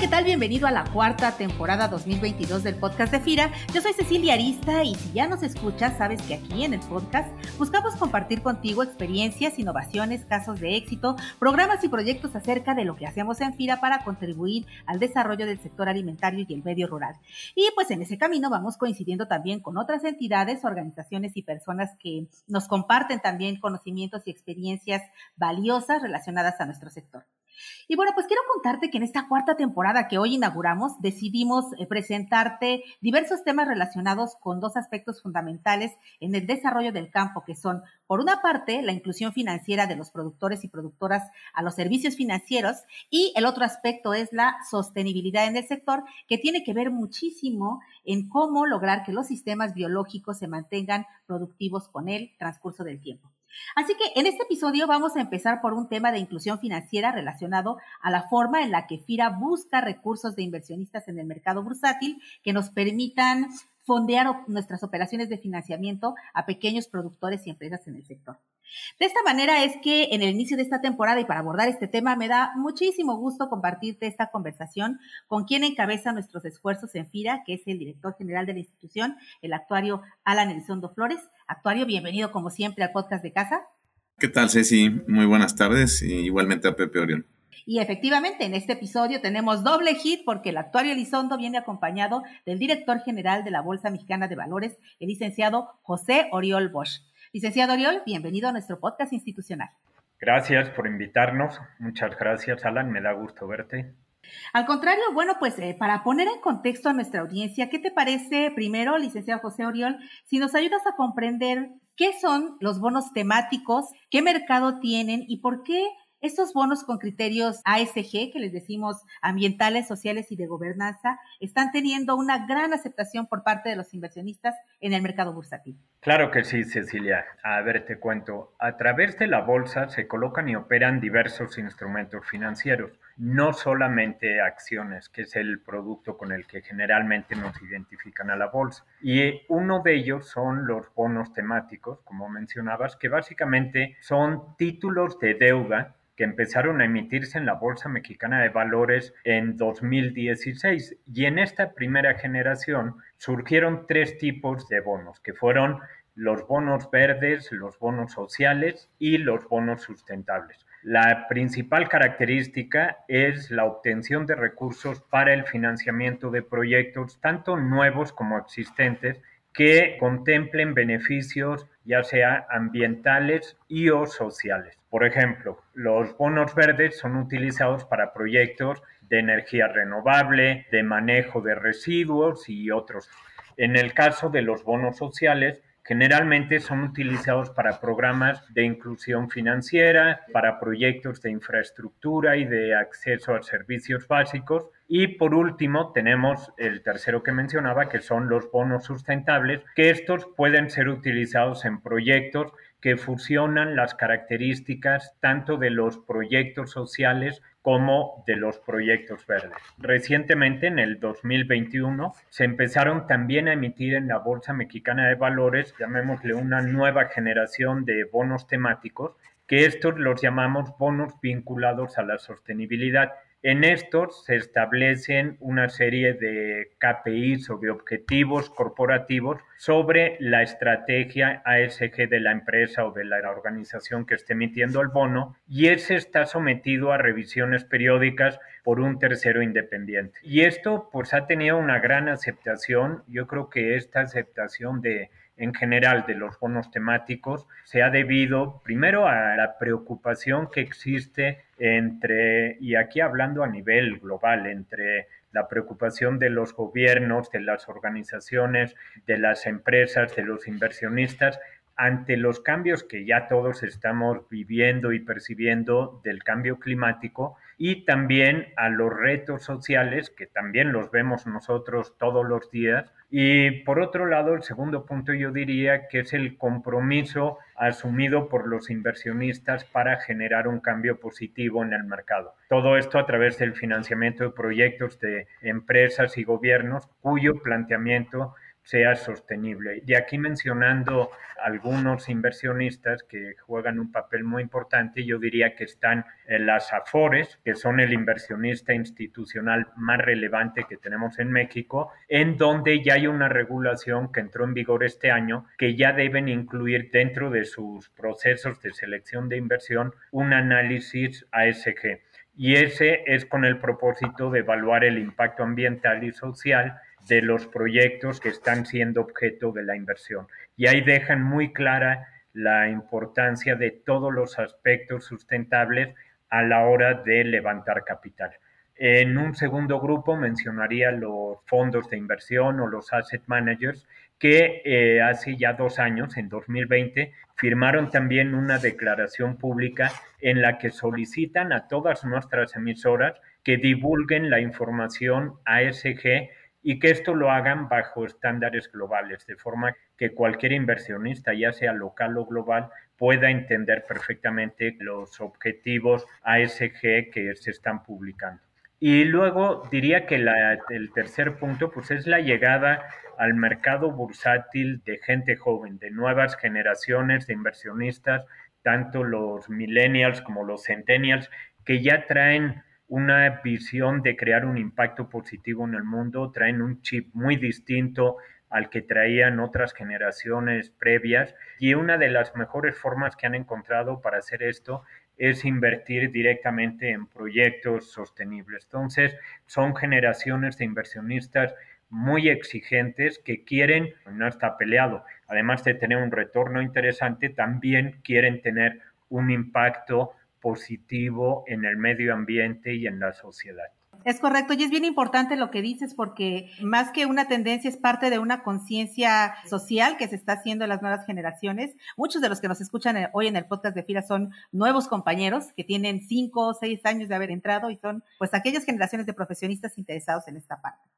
¿qué tal? Bienvenido a la cuarta temporada 2022 del podcast de FIRA. Yo soy Cecilia Arista y si ya nos escuchas, sabes que aquí en el podcast buscamos compartir contigo experiencias, innovaciones, casos de éxito, programas y proyectos acerca de lo que hacemos en FIRA para contribuir al desarrollo del sector alimentario y el medio rural. Y pues en ese camino vamos coincidiendo también con otras entidades, organizaciones y personas que nos comparten también conocimientos y experiencias valiosas relacionadas a nuestro sector. Y bueno, pues quiero contarte que en esta cuarta temporada que hoy inauguramos decidimos eh, presentarte diversos temas relacionados con dos aspectos fundamentales en el desarrollo del campo, que son, por una parte, la inclusión financiera de los productores y productoras a los servicios financieros y el otro aspecto es la sostenibilidad en el sector, que tiene que ver muchísimo en cómo lograr que los sistemas biológicos se mantengan productivos con el transcurso del tiempo. Así que en este episodio vamos a empezar por un tema de inclusión financiera relacionado a la forma en la que FIRA busca recursos de inversionistas en el mercado bursátil que nos permitan fondear nuestras operaciones de financiamiento a pequeños productores y empresas en el sector. De esta manera es que en el inicio de esta temporada y para abordar este tema me da muchísimo gusto compartirte esta conversación con quien encabeza nuestros esfuerzos en FIRA, que es el director general de la institución, el actuario Alan Elizondo Flores. Actuario, bienvenido como siempre al podcast de casa. ¿Qué tal, Ceci? Muy buenas tardes y igualmente a Pepe Orión. Y efectivamente, en este episodio tenemos doble hit porque el actuario Elizondo viene acompañado del director general de la Bolsa Mexicana de Valores, el licenciado José Oriol Bosch. Licenciado Oriol, bienvenido a nuestro podcast institucional. Gracias por invitarnos. Muchas gracias, Alan. Me da gusto verte. Al contrario, bueno, pues eh, para poner en contexto a nuestra audiencia, ¿qué te parece primero, licenciado José Oriol, si nos ayudas a comprender qué son los bonos temáticos, qué mercado tienen y por qué estos bonos con criterios ASG, que les decimos ambientales, sociales y de gobernanza, están teniendo una gran aceptación por parte de los inversionistas en el mercado bursátil. Claro que sí, Cecilia. A ver, te cuento. A través de la bolsa se colocan y operan diversos instrumentos financieros, no solamente acciones, que es el producto con el que generalmente nos identifican a la bolsa. Y uno de ellos son los bonos temáticos, como mencionabas, que básicamente son títulos de deuda que empezaron a emitirse en la Bolsa Mexicana de Valores en 2016. Y en esta primera generación surgieron tres tipos de bonos, que fueron los bonos verdes, los bonos sociales y los bonos sustentables. La principal característica es la obtención de recursos para el financiamiento de proyectos, tanto nuevos como existentes, que contemplen beneficios ya sea ambientales y o sociales. Por ejemplo, los bonos verdes son utilizados para proyectos de energía renovable, de manejo de residuos y otros. En el caso de los bonos sociales, generalmente son utilizados para programas de inclusión financiera, para proyectos de infraestructura y de acceso a servicios básicos. Y por último, tenemos el tercero que mencionaba, que son los bonos sustentables, que estos pueden ser utilizados en proyectos que fusionan las características tanto de los proyectos sociales como de los proyectos verdes. Recientemente, en el 2021, se empezaron también a emitir en la Bolsa Mexicana de Valores, llamémosle una nueva generación de bonos temáticos, que estos los llamamos bonos vinculados a la sostenibilidad en estos se establecen una serie de KPIs o de objetivos corporativos sobre la estrategia ASG de la empresa o de la organización que esté emitiendo el bono y ese está sometido a revisiones periódicas por un tercero independiente. Y esto pues ha tenido una gran aceptación. Yo creo que esta aceptación de en general de los bonos temáticos se ha debido primero a la preocupación que existe entre, y aquí hablando a nivel global, entre la preocupación de los gobiernos, de las organizaciones, de las empresas, de los inversionistas, ante los cambios que ya todos estamos viviendo y percibiendo del cambio climático y también a los retos sociales que también los vemos nosotros todos los días. Y por otro lado, el segundo punto yo diría que es el compromiso asumido por los inversionistas para generar un cambio positivo en el mercado. Todo esto a través del financiamiento de proyectos de empresas y gobiernos cuyo planteamiento sea sostenible. Y aquí mencionando algunos inversionistas que juegan un papel muy importante, yo diría que están las AFORES, que son el inversionista institucional más relevante que tenemos en México, en donde ya hay una regulación que entró en vigor este año, que ya deben incluir dentro de sus procesos de selección de inversión un análisis ASG. Y ese es con el propósito de evaluar el impacto ambiental y social de los proyectos que están siendo objeto de la inversión. Y ahí dejan muy clara la importancia de todos los aspectos sustentables a la hora de levantar capital. En un segundo grupo mencionaría los fondos de inversión o los asset managers que eh, hace ya dos años, en 2020, firmaron también una declaración pública en la que solicitan a todas nuestras emisoras que divulguen la información ASG y que esto lo hagan bajo estándares globales, de forma que cualquier inversionista, ya sea local o global, pueda entender perfectamente los objetivos ASG que se están publicando. Y luego diría que el tercer punto pues es la llegada al mercado bursátil de gente joven, de nuevas generaciones de inversionistas, tanto los millennials como los centennials, que ya traen una visión de crear un impacto positivo en el mundo, traen un chip muy distinto al que traían otras generaciones previas y una de las mejores formas que han encontrado para hacer esto es invertir directamente en proyectos sostenibles. Entonces, son generaciones de inversionistas muy exigentes que quieren, no está peleado, además de tener un retorno interesante, también quieren tener un impacto positivo en el medio ambiente y en la sociedad. Es correcto, y es bien importante lo que dices porque más que una tendencia es parte de una conciencia social que se está haciendo en las nuevas generaciones. Muchos de los que nos escuchan hoy en el podcast de FIRA son nuevos compañeros que tienen cinco o seis años de haber entrado y son pues aquellas generaciones de profesionistas interesados en esta parte.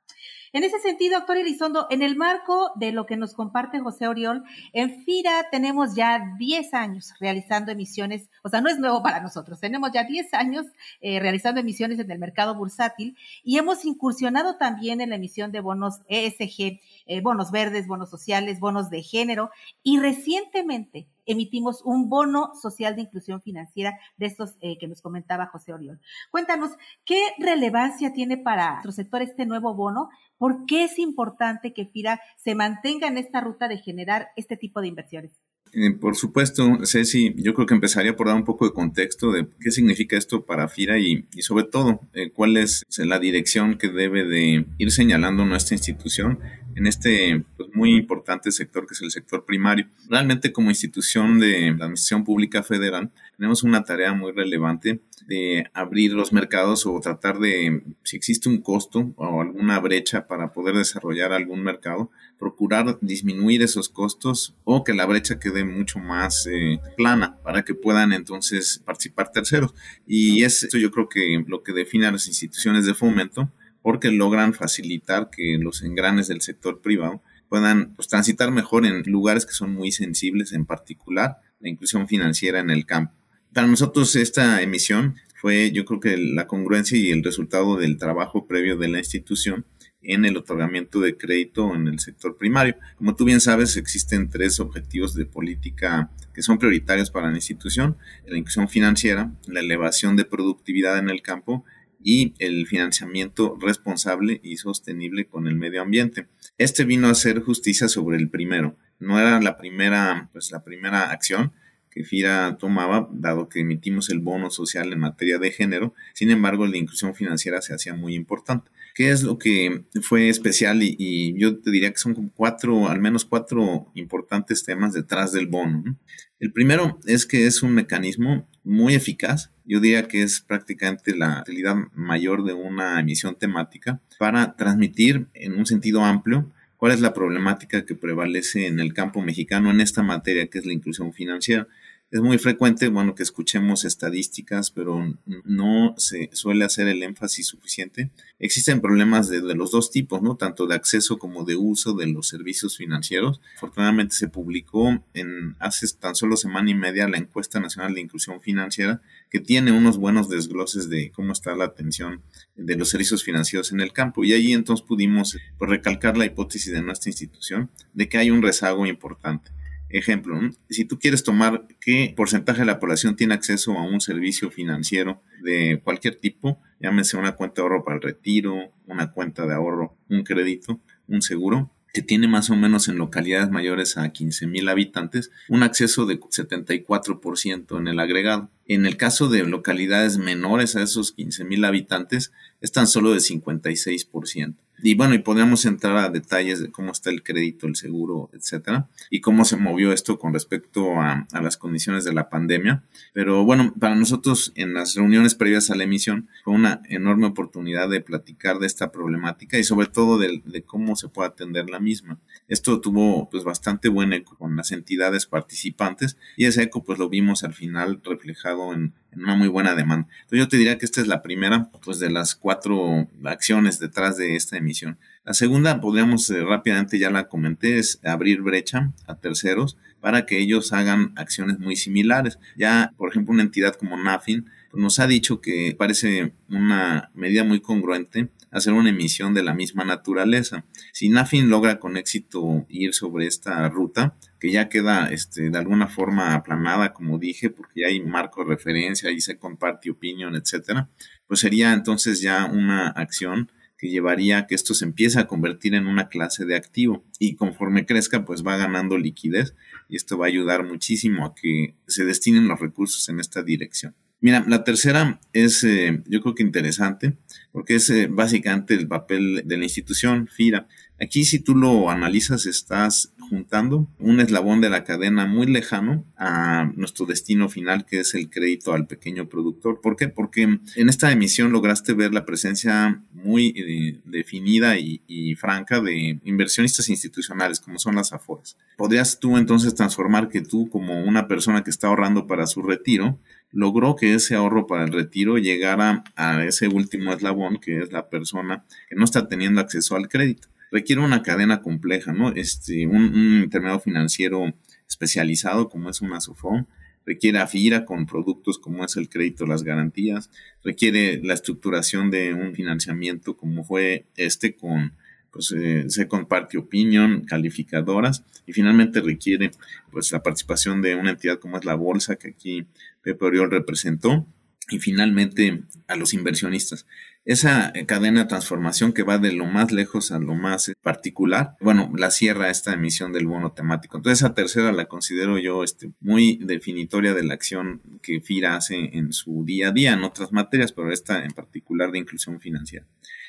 En ese sentido, doctor Elizondo, en el marco de lo que nos comparte José Oriol, en FIRA tenemos ya 10 años realizando emisiones, o sea, no es nuevo para nosotros, tenemos ya 10 años eh, realizando emisiones en el mercado bursátil y hemos incursionado también en la emisión de bonos ESG, eh, bonos verdes, bonos sociales, bonos de género y recientemente emitimos un bono social de inclusión financiera de estos eh, que nos comentaba José Oriol. Cuéntanos, ¿qué relevancia tiene para nuestro sector este nuevo bono? ¿Por qué es importante que FIRA se mantenga en esta ruta de generar este tipo de inversiones? Eh, por supuesto, Ceci, yo creo que empezaría por dar un poco de contexto de qué significa esto para FIRA y, sobre todo cuál es la dirección que debe de ir señalando nuestra institución en este pues, muy importante sector que es el sector primario. Realmente como institución de la Administración Pública Federal tenemos una tarea muy relevante de abrir los mercados o tratar de, si existe un costo o alguna brecha para poder desarrollar algún mercado, procurar disminuir esos costos o que la brecha quede mucho más eh, plana para que puedan entonces participar terceros. Y es esto yo creo que lo que define a las instituciones de fomento porque logran facilitar que los engranes del sector privado puedan pues, transitar mejor en lugares que son muy sensibles, en particular la inclusión financiera en el campo. Para nosotros esta emisión fue yo creo que la congruencia y el resultado del trabajo previo de la institución en el otorgamiento de crédito en el sector primario. Como tú bien sabes, existen tres objetivos de política que son prioritarios para la institución, la inclusión financiera, la elevación de productividad en el campo y el financiamiento responsable y sostenible con el medio ambiente. Este vino a hacer justicia sobre el primero. No era la primera, pues la primera acción que FIRA tomaba, dado que emitimos el bono social en materia de género. Sin embargo, la inclusión financiera se hacía muy importante. ¿Qué es lo que fue especial? Y, yo te diría que son cuatro, al menos cuatro importantes temas detrás del bono. El primero es que es un mecanismo muy eficaz. Yo diría que es prácticamente la utilidad mayor de una emisión temática para transmitir en un sentido amplio cuál es la problemática que prevalece en el campo mexicano en esta materia que es la inclusión financiera. Es muy frecuente, bueno, que escuchemos estadísticas, pero no se suele hacer el énfasis suficiente. Existen problemas de, los dos tipos, ¿no? Tanto de acceso como de uso de los servicios financieros. Afortunadamente se publicó en hace tan solo semana y media la encuesta nacional de inclusión financiera, que tiene unos buenos desgloses de cómo está la atención de los servicios financieros en el campo. Y ahí entonces pudimos pues, recalcar la hipótesis de nuestra institución de que hay un rezago importante. Ejemplo, si tú quieres tomar qué porcentaje de la población tiene acceso a un servicio financiero de cualquier tipo, llámese una cuenta de ahorro para el retiro, una cuenta de ahorro, un crédito, un seguro, que tiene más o menos en localidades mayores a 15 mil habitantes, un acceso de 74% en el agregado. En el caso de localidades menores a esos 15 mil habitantes, es tan solo de 56%. Y bueno, y podríamos entrar a detalles de cómo está el crédito, el seguro, etcétera, y cómo se movió esto con respecto a, las condiciones de la pandemia. Pero bueno, para nosotros en las reuniones previas a la emisión fue una enorme oportunidad de platicar de esta problemática y sobre todo de, cómo se puede atender la misma. Esto tuvo pues bastante buen eco con las entidades participantes y ese eco pues lo vimos al final reflejado en, en una muy buena demanda. Entonces yo te diría que esta es la primera pues de las cuatro acciones detrás de esta emisión. La segunda, podríamos eh, rápidamente, ya la comenté, es abrir brecha a terceros para que ellos hagan acciones muy similares. Ya, por ejemplo, una entidad como NAFIN pues, nos ha dicho que parece una medida muy congruente hacer una emisión de la misma naturaleza. Si NAFIN logra con éxito ir sobre esta ruta, que ya queda este, de alguna forma aplanada, como dije, porque ya hay marco de referencia, y se comparte opinión, etcétera, pues sería entonces ya una acción que llevaría a que esto se empiece a convertir en una clase de activo y conforme crezca pues va ganando liquidez y esto va a ayudar muchísimo a que se destinen los recursos en esta dirección. Mira, la tercera es eh, yo creo que interesante porque es eh, básicamente el papel de la institución FIRA. Aquí si tú lo analizas estás juntando un eslabón de la cadena muy lejano a nuestro destino final que es el crédito al pequeño productor. ¿Por qué? Porque en esta emisión lograste ver la presencia muy eh, definida y, franca de inversionistas institucionales como son las AFORES. Podrías tú entonces transformar que tú como una persona que está ahorrando para su retiro logró que ese ahorro para el retiro llegara a ese último eslabón que es la persona que no está teniendo acceso al crédito. Requiere una cadena compleja, ¿no? Este, un, un intermediario financiero especializado como es una SOFOM, requiere AFIRA con productos como es el crédito, las garantías, requiere la estructuración de un financiamiento como fue este con pues eh, se comparte opinión, calificadoras y finalmente requiere pues la participación de una entidad como es la bolsa que aquí Pepe Oriol representó y finalmente a los inversionistas. Esa cadena de transformación que va de lo más lejos a lo más particular, bueno, la cierra esta emisión del bono temático. Entonces, esa tercera la considero yo este, muy definitoria de la acción que FIRA hace en su día a día en otras materias, pero esta en particular de inclusión financiera.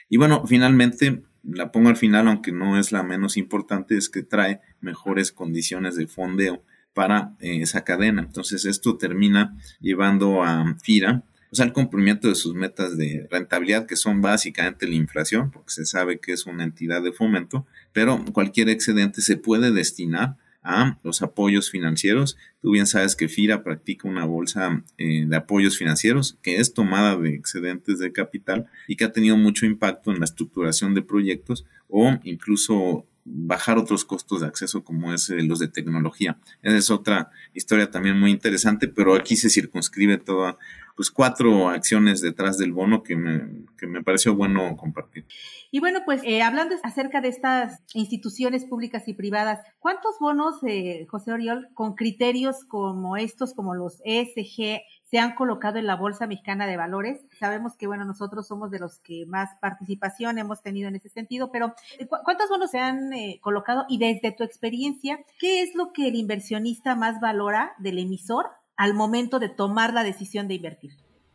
Y bueno, finalmente, la pongo al final, aunque no es la menos importante, es que trae mejores condiciones de fondeo para eh, esa cadena. Entonces esto termina llevando a FIRA el cumplimiento de sus metas de rentabilidad, que son básicamente la inflación, porque se sabe que es una entidad de fomento, pero cualquier excedente se puede destinar a los apoyos financieros. Tú bien sabes que FIRA practica una bolsa eh, de apoyos financieros que es tomada de excedentes de capital y que ha tenido mucho impacto en la estructuración de proyectos o incluso bajar otros costos de acceso como es eh, los de tecnología. Esa es otra historia también muy interesante, pero aquí se circunscribe toda pues cuatro acciones detrás del bono que me, que me pareció bueno compartir. Y bueno, pues eh, hablando acerca de estas instituciones públicas y privadas, ¿cuántos bonos, eh, José Oriol, con criterios como estos, como los ESG, se han colocado en la Bolsa Mexicana de Valores? Sabemos que, bueno, nosotros somos de los que más participación hemos tenido en ese sentido, pero eh, ¿cuántos bonos se han colocado? Y desde tu experiencia, ¿qué es lo que el inversionista más valora del emisor al momento de tomar la decisión de invertir?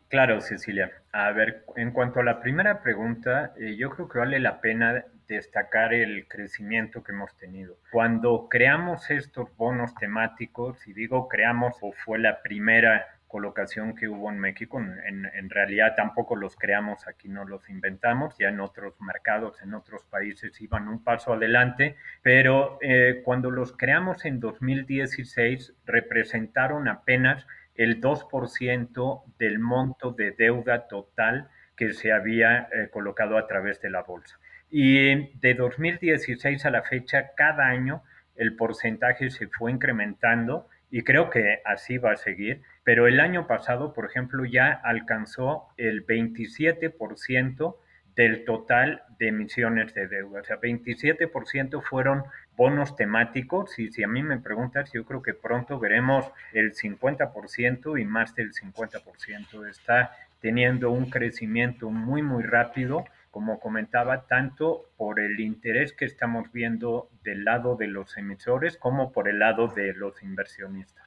Claro, Cecilia. A ver, en cuanto a la primera pregunta, eh, yo creo que vale la pena destacar el crecimiento que hemos tenido. Cuando creamos estos bonos temáticos, y digo creamos o fue la primera colocación que hubo en México. En, realidad tampoco los creamos aquí, no los inventamos, ya en otros mercados, en otros países iban un paso adelante, pero eh, cuando los creamos en 2016 representaron apenas el 2% del monto de deuda total que se había eh, colocado a través de la bolsa. Y de 2016 a la fecha, cada año el porcentaje se fue incrementando y creo que así va a seguir. Pero el año pasado, por ejemplo, ya alcanzó el 27% del total de emisiones de deuda. O sea, 27% fueron bonos temáticos y si a mí me preguntas, yo creo que pronto veremos el 50% y más del 50%. Está teniendo un crecimiento muy, muy rápido, como comentaba, tanto por el interés que estamos viendo del lado de los emisores como por el lado de los inversionistas.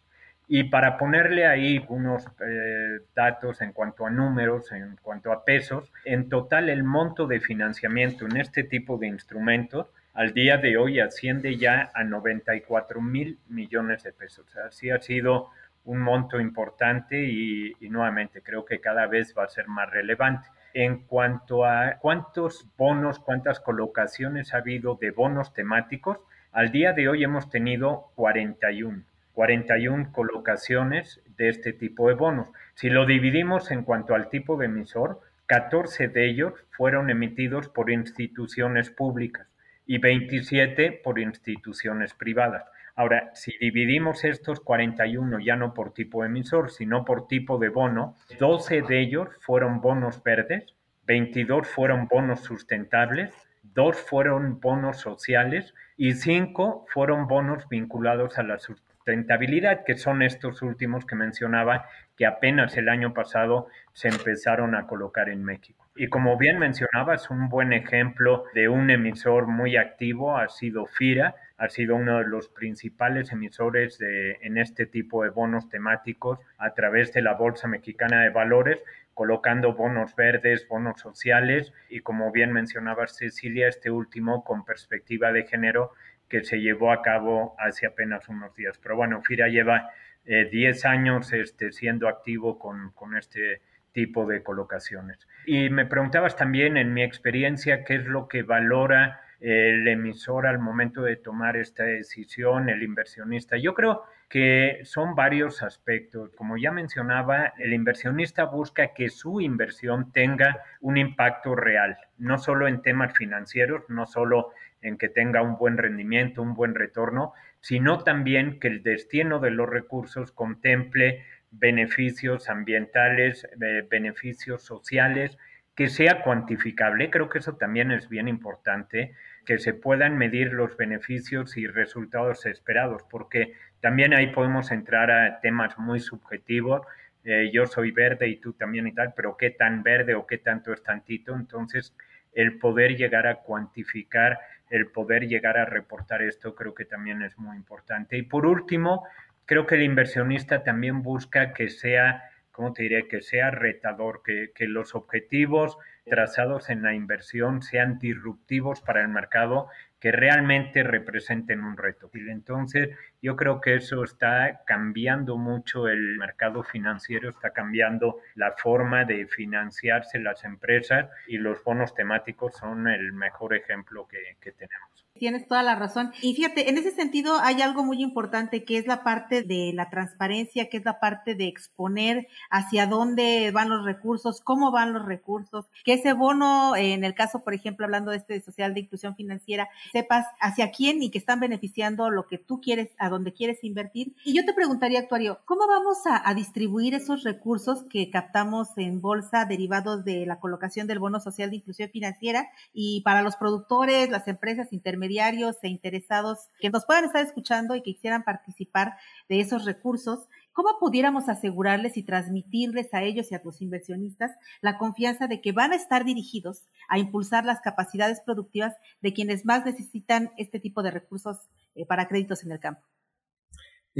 Y para ponerle ahí unos eh, datos en cuanto a números, en cuanto a pesos, en total el monto de financiamiento en este tipo de instrumentos al día de hoy asciende ya a 94 mil millones de pesos. Así ha sido un monto importante y, y nuevamente creo que cada vez va a ser más relevante. En cuanto a cuántos bonos, cuántas colocaciones ha habido de bonos temáticos, al día de hoy hemos tenido 41. 41 colocaciones de este tipo de bonos. Si lo dividimos en cuanto al tipo de emisor, 14 de ellos fueron emitidos por instituciones públicas y 27 por instituciones privadas. Ahora, si dividimos estos 41 ya no por tipo de emisor, sino por tipo de bono, 12 de ellos fueron bonos verdes, 22 fueron bonos sustentables, 2 fueron bonos sociales y 5 fueron bonos vinculados a la sustentabilidad, que son estos últimos que mencionaba, que apenas el año pasado se empezaron a colocar en México. Y como bien mencionabas, un buen ejemplo de un emisor muy activo ha sido FIRA, ha sido uno de los principales emisores de, en este tipo de bonos temáticos a través de la Bolsa Mexicana de Valores, colocando bonos verdes, bonos sociales y como bien mencionaba Cecilia, este último con perspectiva de género que se llevó a cabo hace apenas unos días. Pero bueno, FIRA lleva 10 eh, años este, siendo activo con, con este tipo de colocaciones. Y me preguntabas también en mi experiencia qué es lo que valora el emisor al momento de tomar esta decisión, el inversionista. Yo creo que son varios aspectos. Como ya mencionaba, el inversionista busca que su inversión tenga un impacto real, no solo en temas financieros, no solo en que tenga un buen rendimiento, un buen retorno, sino también que el destino de los recursos contemple beneficios ambientales, eh, beneficios sociales, que sea cuantificable. Creo que eso también es bien importante, que se puedan medir los beneficios y resultados esperados, porque también ahí podemos entrar a temas muy subjetivos. Eh, yo soy verde y tú también y tal, pero qué tan verde o qué tanto es tantito. Entonces, el poder llegar a cuantificar el poder llegar a reportar esto creo que también es muy importante. Y por último, creo que el inversionista también busca que sea, ¿cómo te diré? Que sea retador, que, que los objetivos trazados en la inversión sean disruptivos para el mercado que realmente representen un reto. Y entonces, yo creo que eso está cambiando mucho el mercado financiero, está cambiando la forma de financiarse las empresas y los bonos temáticos son el mejor ejemplo que, tenemos. Tienes toda la razón. Y fíjate, en ese sentido hay algo muy importante que es la parte de la transparencia, que es la parte de exponer hacia dónde van los recursos, cómo van los recursos, que ese bono, en el caso, por ejemplo, hablando de este social de inclusión financiera, sepas hacia quién y que están beneficiando lo que tú quieres, a dónde quieres invertir. Y yo te preguntaría, actuario, ¿cómo vamos a, a distribuir esos recursos que captamos en bolsa derivados de la colocación del bono social de inclusión financiera y para los productores, las empresas intermediarias? diarios e interesados que nos puedan estar escuchando y que quisieran participar de esos recursos, ¿cómo pudiéramos asegurarles y transmitirles a ellos y a los inversionistas la confianza de que van a estar dirigidos a impulsar las capacidades productivas de quienes más necesitan este tipo de recursos eh, para créditos en el campo?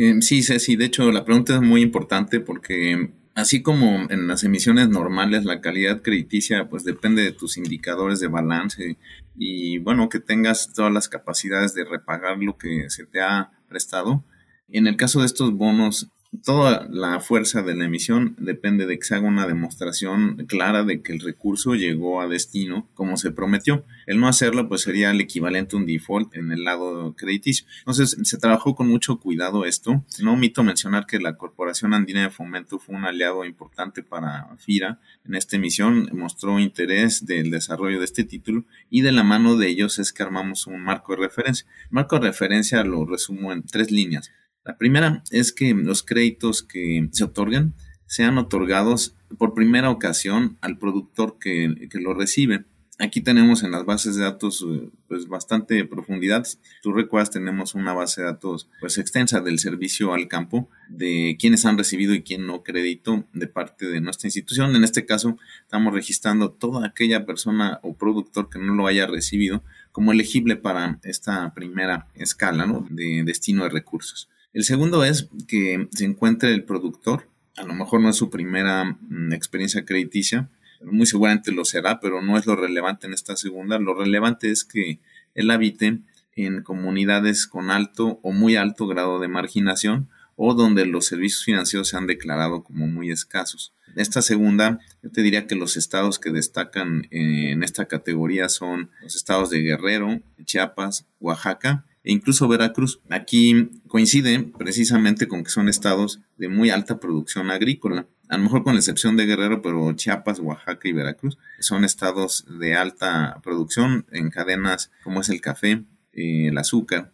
Eh, sí, Ceci, de hecho la pregunta es muy importante porque Así como en las emisiones normales, la calidad crediticia pues depende de tus indicadores de balance y bueno, que tengas todas las capacidades de repagar lo que se te ha prestado. En el caso de estos bonos, Toda la fuerza de la emisión depende de que se haga una demostración clara de que el recurso llegó a destino como se prometió. El no hacerlo pues sería el equivalente a un default en el lado crediticio. Entonces se trabajó con mucho cuidado esto. No omito mencionar que la Corporación Andina de Fomento fue un aliado importante para FIRA en esta emisión, mostró interés del desarrollo de este título y de la mano de ellos es que armamos un marco de referencia. El marco de referencia lo resumo en tres líneas. La primera es que los créditos que se otorgan sean otorgados por primera ocasión al productor que, lo recibe. Aquí tenemos en las bases de datos eh, pues bastante profundidad. Tú recuerdas, tenemos una base de datos pues extensa del servicio al campo de quienes han recibido y quién no crédito de parte de nuestra institución. En este caso, estamos registrando toda aquella persona o productor que no lo haya recibido como elegible para esta primera escala de destino de recursos. El segundo es que se encuentre el productor, a lo mejor no es su primera mm, experiencia crediticia, muy seguramente lo será, pero no es lo relevante en esta segunda. Lo relevante es que él habite en comunidades con alto o muy alto grado de marginación o donde los servicios financieros se han declarado como muy escasos. Esta segunda, yo te diría que los estados que destacan en esta categoría son los estados de Guerrero, Chiapas, Oaxaca e incluso Veracruz. Aquí coincide precisamente con que son estados de muy alta producción agrícola. A lo mejor con la excepción de Guerrero, pero Chiapas, Oaxaca y Veracruz son estados de alta producción en cadenas como es el café, eh, el azúcar,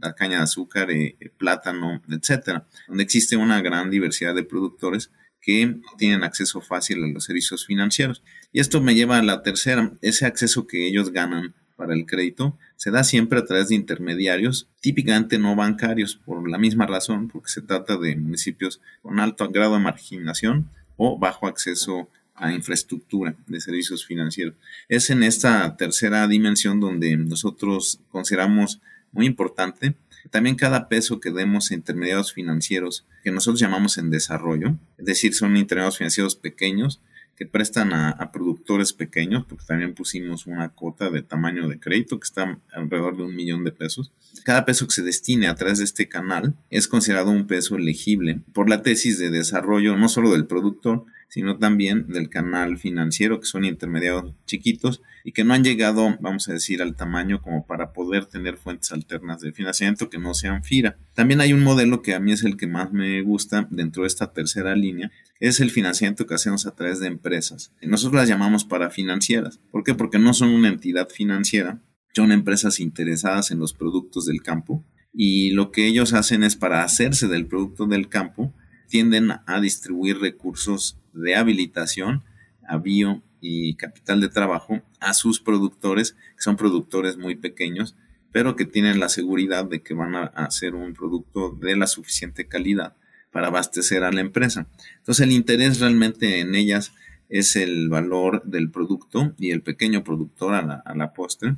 la caña de azúcar, eh, el plátano, etcétera, donde existe una gran diversidad de productores que tienen acceso fácil a los servicios financieros. Y esto me lleva a la tercera, ese acceso que ellos ganan para el crédito se da siempre a través de intermediarios, típicamente no bancarios, por la misma razón, porque se trata de municipios con alto grado de marginación o bajo acceso a infraestructura de servicios financieros. Es en esta tercera dimensión donde nosotros consideramos muy importante también cada peso que demos a intermediarios financieros, que nosotros llamamos en desarrollo, es decir, son intermediarios financieros pequeños, que prestan a, productores pequeños, porque también pusimos una cuota de tamaño de crédito que está alrededor de un millón de pesos. Cada peso que se destine a través de este canal es considerado un peso elegible por la tesis de desarrollo no solo del productor, sino también del canal financiero, que son intermediarios chiquitos y que no han llegado, vamos a decir, al tamaño como para poder tener fuentes alternas de financiamiento que no sean FIRA. También hay un modelo que a mí es el que más me gusta dentro de esta tercera línea, es el financiamiento que hacemos a través de empresas. Nosotros las llamamos para financieras. ¿Por qué? Porque no son una entidad financiera, son empresas interesadas en los productos del campo y lo que ellos hacen es para hacerse del producto del campo, tienden a distribuir recursos de habilitación, avío y capital de trabajo a sus productores, que son productores muy pequeños, pero que tienen la seguridad de que van a hacer un producto de la suficiente calidad para abastecer a la empresa. Entonces el interés realmente en ellas es el valor del producto y el pequeño productor a la, a la postre.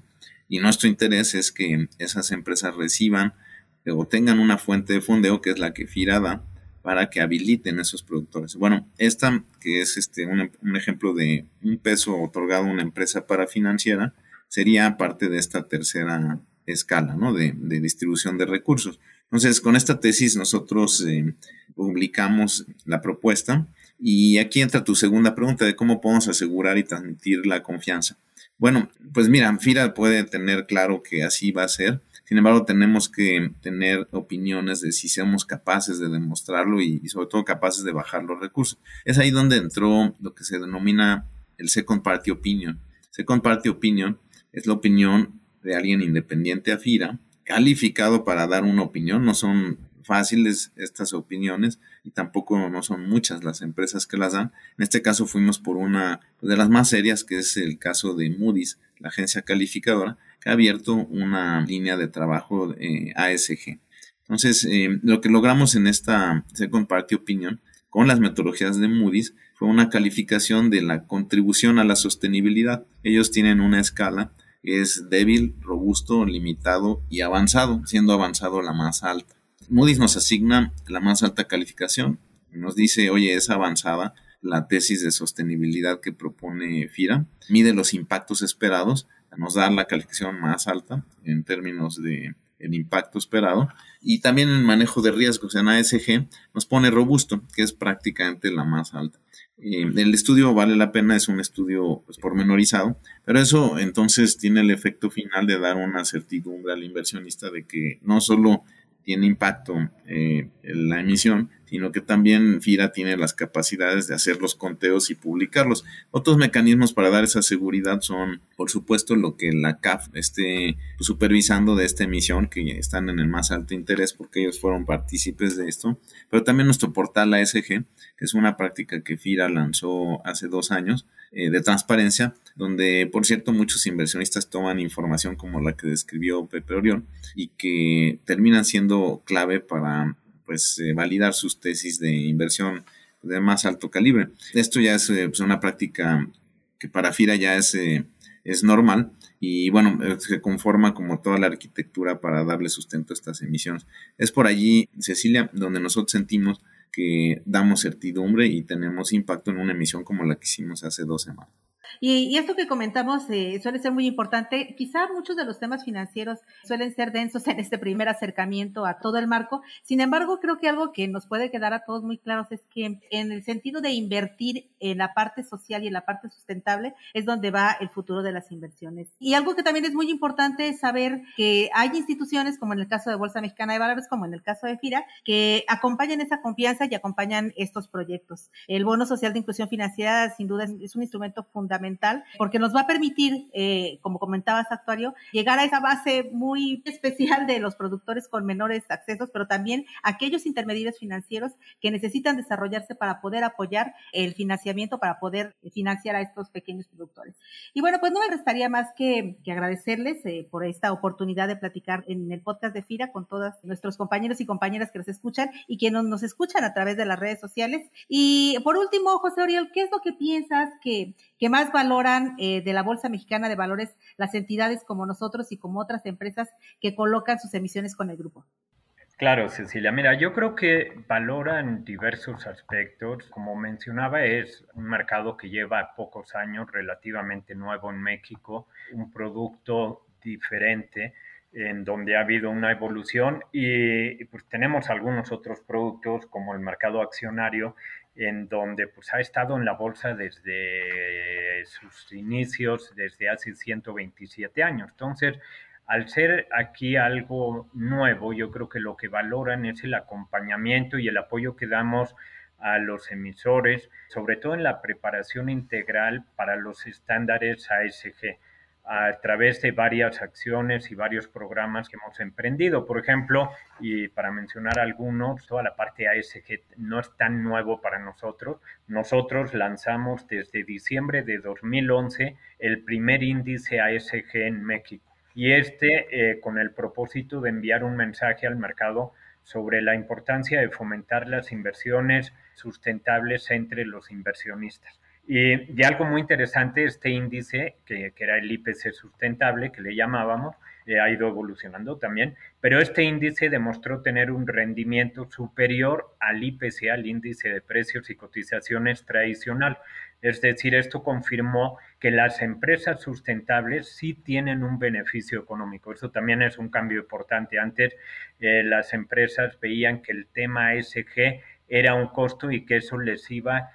Y nuestro interés es que esas empresas reciban o tengan una fuente de fondeo que es la que FIRA da para que habiliten esos productores. Bueno, esta que es este, un, ejemplo de un peso otorgado a una empresa para financiera, sería parte de esta tercera escala ¿no? de, distribución de recursos. Entonces, con esta tesis nosotros eh, publicamos la propuesta y aquí entra tu segunda pregunta de cómo podemos asegurar y transmitir la confianza. Bueno, pues mira, FIRA puede tener claro que así va a ser sin embargo, tenemos que tener opiniones de si somos capaces de demostrarlo y, sobre todo capaces de bajar los recursos. Es ahí donde entró lo que se denomina el Second Party Opinion. Second Party Opinion es la opinión de alguien independiente a FIRA, calificado para dar una opinión. No son fáciles estas opiniones y tampoco no son muchas las empresas que las dan. En este caso fuimos por una de las más serias, que es el caso de Moody's, la agencia calificadora, ha abierto una línea de trabajo eh, ASG. Entonces, eh, lo que logramos en esta Second Party Opinion con las metodologías de Moody's fue una calificación de la contribución a la sostenibilidad. Ellos tienen una escala que es débil, robusto, limitado y avanzado, siendo avanzado la más alta. Moody's nos asigna la más alta calificación, nos dice, oye, es avanzada la tesis de sostenibilidad que propone FIRA, mide los impactos esperados nos da la calificación más alta en términos de el impacto esperado. Y también el manejo de riesgos en ASG nos pone robusto, que es prácticamente la más alta. Eh, el estudio vale la pena, es un estudio pues, pormenorizado, pero eso entonces tiene el efecto final de dar una certidumbre al inversionista de que no solo tiene impacto eh, la emisión, sino que también FIRA tiene las capacidades de hacer los conteos y publicarlos. Otros mecanismos para dar esa seguridad son, por supuesto, lo que la CAF esté supervisando de esta emisión, que están en el más alto interés porque ellos fueron partícipes de esto, pero también nuestro portal ASG, que es una práctica que FIRA lanzó hace dos años eh, de transparencia, donde, por cierto, muchos inversionistas toman información como la que describió Pepe Orión y que terminan siendo clave para pues eh, validar sus tesis de inversión de más alto calibre. Esto ya es eh, pues, una práctica que para FIRA ya es, es normal y bueno, se conforma como toda la arquitectura para darle sustento a estas emisiones. Es por allí, Cecilia, donde nosotros sentimos que damos certidumbre y tenemos impacto en una emisión como la que hicimos hace dos semanas. Y, esto que comentamos eh, suele ser muy importante. Quizá muchos de los temas financieros suelen ser densos en este primer acercamiento a todo el marco. Sin embargo, creo que algo que nos puede quedar a todos muy claros es que en el sentido de invertir en la parte social y en la parte sustentable es donde va el futuro de las inversiones. Y algo que también es muy importante es saber que hay instituciones, como en el caso de Bolsa Mexicana de Valores, como en el caso de FIRA, que acompañan esa confianza y acompañan estos proyectos. El bono social de inclusión financiera, sin duda, es un instrumento fundamental porque nos va a permitir, eh, como comentabas, actuario, llegar a esa base muy especial de los productores con menores accesos, pero también aquellos intermediarios financieros que necesitan desarrollarse para poder apoyar el financiamiento, para poder financiar a estos pequeños productores. Y bueno, pues no me restaría más que, agradecerles eh, por esta oportunidad de platicar en el podcast de FIRA con todos nuestros compañeros y compañeras que nos escuchan y que nos, escuchan a través de las redes sociales. Y por último, José Oriol, ¿qué es lo que piensas que más valoran eh, de la Bolsa Mexicana de Valores las entidades como nosotros y como otras empresas que colocan sus emisiones con el grupo? Claro, Cecilia. Mira, yo creo que valoran diversos aspectos. Como mencionaba, es un mercado que lleva pocos años, relativamente nuevo en México, un producto diferente en donde ha habido una evolución y pues tenemos algunos otros productos como el mercado accionario en donde pues ha estado en la bolsa desde sus inicios, desde hace 127 años. Entonces, al ser aquí algo nuevo, yo creo que lo que valoran es el acompañamiento y el apoyo que damos a los emisores, sobre todo en la preparación integral para los estándares ASG a través de varias acciones y varios programas que hemos emprendido. Por ejemplo, y para mencionar algunos, toda la parte ASG no es tan nuevo para nosotros. Nosotros lanzamos desde diciembre de 2011 el primer índice ASG en México. Y este eh, con el propósito de enviar un mensaje al mercado sobre la importancia de fomentar las inversiones sustentables entre los inversionistas. Y, algo muy interesante, este índice, que, era el IPC sustentable, que le llamábamos, eh, ha ido evolucionando también, pero este índice demostró tener un rendimiento superior al IPC, al índice de precios y cotizaciones tradicional. Es decir, esto confirmó que las empresas sustentables sí tienen un beneficio económico. Eso también es un cambio importante. Antes eh, las empresas veían que el tema ESG era un costo y que eso les iba a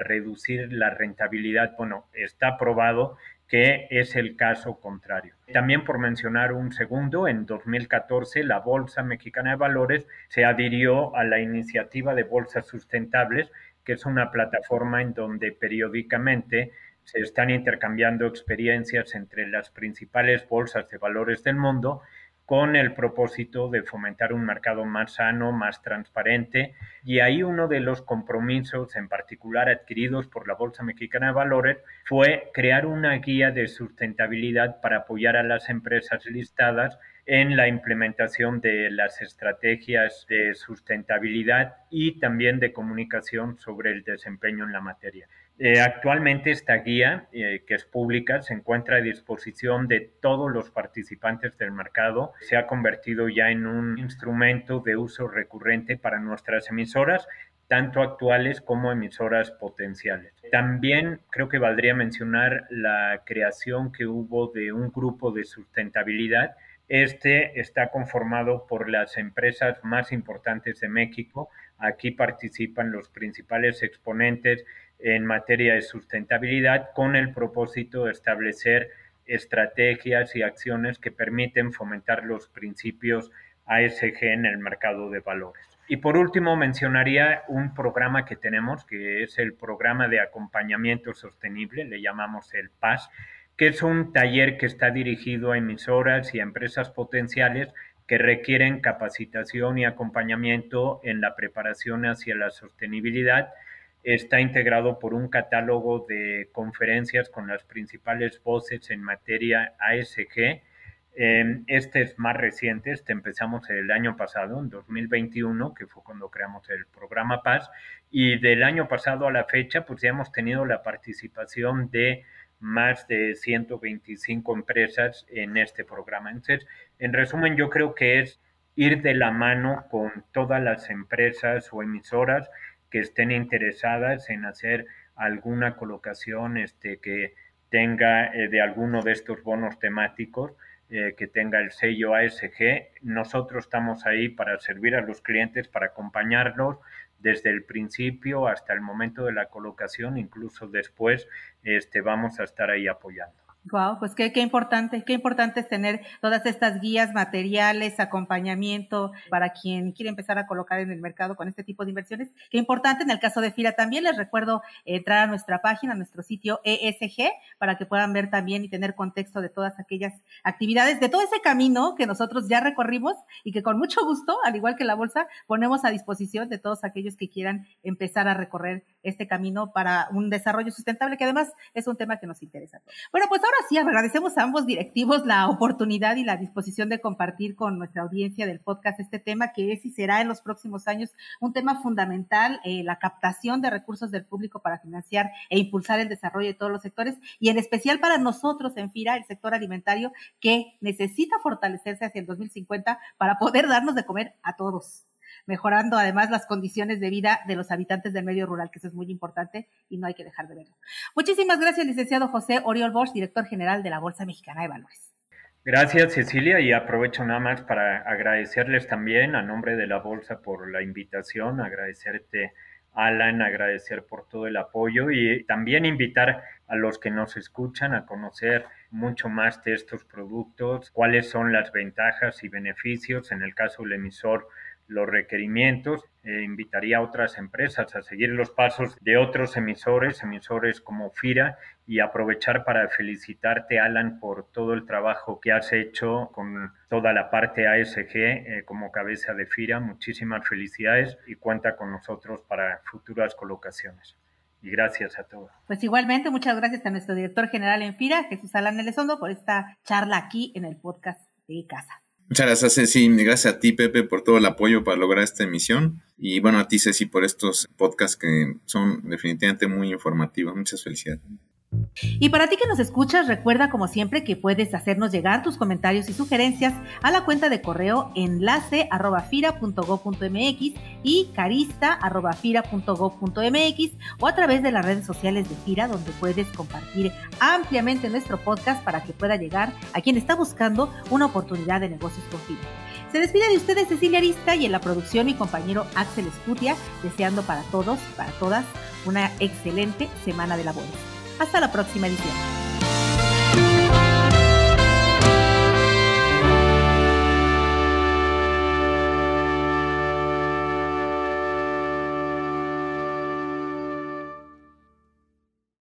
reducir la rentabilidad. Bueno, está probado que es el caso contrario. También por mencionar un segundo, en 2014 la Bolsa Mexicana de Valores se adhirió a la iniciativa de Bolsas Sustentables, que es una plataforma en donde periódicamente se están intercambiando experiencias entre las principales bolsas de valores del mundo con el propósito de fomentar un mercado más sano, más transparente. Y ahí uno de los compromisos en particular adquiridos por la Bolsa Mexicana de Valores fue crear una guía de sustentabilidad para apoyar a las empresas listadas en la implementación de las estrategias de sustentabilidad y también de comunicación sobre el desempeño en la materia. Eh, actualmente esta guía, eh, que es pública, se encuentra a disposición de todos los participantes del mercado. Se ha convertido ya en un instrumento de uso recurrente para nuestras emisoras, tanto actuales como emisoras potenciales. También creo que valdría mencionar la creación que hubo de un grupo de sustentabilidad Este está conformado por las empresas más importantes de México. Aquí participan los principales exponentes en materia de sustentabilidad con el propósito de establecer estrategias y acciones que permiten fomentar los principios ASG en el mercado de valores. Y por último, mencionaría un programa que tenemos, que es el programa de acompañamiento sostenible, le llamamos el PAS, que es un taller que está dirigido a emisoras y a empresas potenciales que requieren capacitación y acompañamiento en la preparación hacia la sostenibilidad está integrado por un catálogo de conferencias con las principales voces en materia ASG. Em, este es más reciente, este empezamos el año pasado, en 2021, que fue cuando creamos el programa Paz, y del año pasado a la fecha, pues ya hemos tenido la participación de más de 125 empresas en este programa. Entonces, en resumen, yo creo que es ir de la mano con todas las empresas o emisoras que estén interesadas en hacer alguna colocación este, que tenga eh, de alguno de estos bonos temáticos, eh, que tenga el sello ASG. Nosotros estamos ahí para servir a los clientes, para acompañarlos desde el principio hasta el momento de la colocación, incluso después este, vamos a estar ahí apoyando. Wow, pues qué, importante, qué importante es tener todas estas guías, materiales, acompañamiento para quien quiere empezar a colocar en el mercado con este tipo de inversiones. Qué importante en el caso de FIRA también. Les recuerdo entrar a nuestra página, a nuestro sitio ESG, para que puedan ver también y tener contexto de todas aquellas actividades, de todo ese camino que nosotros ya recorrimos y que con mucho gusto, al igual que la bolsa, ponemos a disposición de todos aquellos que quieran empezar a recorrer este camino para un desarrollo sustentable, que además es un tema que nos interesa. Bueno, pues ahora sí, agradecemos a ambos directivos la oportunidad y la disposición de compartir con nuestra audiencia del podcast este tema que es y será en los próximos años un tema fundamental, eh, la captación de recursos del público para financiar e impulsar el desarrollo de todos los sectores y en especial para nosotros en FIRA, el sector alimentario, que necesita fortalecerse hacia el 2050 para poder darnos de comer a todos mejorando además las condiciones de vida de los habitantes del medio rural, que eso es muy importante y no hay que dejar de verlo. Muchísimas gracias, licenciado José Oriol Bosch, director general de la Bolsa Mexicana de Valores. Gracias, Cecilia, y aprovecho nada más para agradecerles también a nombre de la Bolsa por la invitación, agradecerte, Alan, agradecer por todo el apoyo y también invitar a los que nos escuchan a conocer mucho más de estos productos, cuáles son las ventajas y beneficios en el caso del emisor los requerimientos. Eh, invitaría a otras empresas a seguir los pasos de otros emisores, emisores como FIRA, y aprovechar para felicitarte, Alan, por todo el trabajo que has hecho con toda la parte ASG eh, como cabeza de FIRA. Muchísimas felicidades y cuenta con nosotros para futuras colocaciones. Y gracias a todos. Pues igualmente, muchas gracias a nuestro director general en FIRA, Jesús Alan Elizondo, por esta charla aquí en el podcast de Casa. Muchas gracias, Ceci. Gracias a ti, Pepe, por todo el apoyo para lograr esta emisión. Y bueno, a ti, Ceci, por estos podcasts que son definitivamente muy informativos. Muchas felicidades. Y para ti que nos escuchas, recuerda como siempre que puedes hacernos llegar tus comentarios y sugerencias a la cuenta de correo enlace y carista o a través de las redes sociales de FIRA donde puedes compartir ampliamente nuestro podcast para que pueda llegar a quien está buscando una oportunidad de negocios con FIRA. Se despide de ustedes Cecilia Arista y en la producción mi compañero Axel Escutia, deseando para todos para todas una excelente semana de labores. Hasta la próxima edición.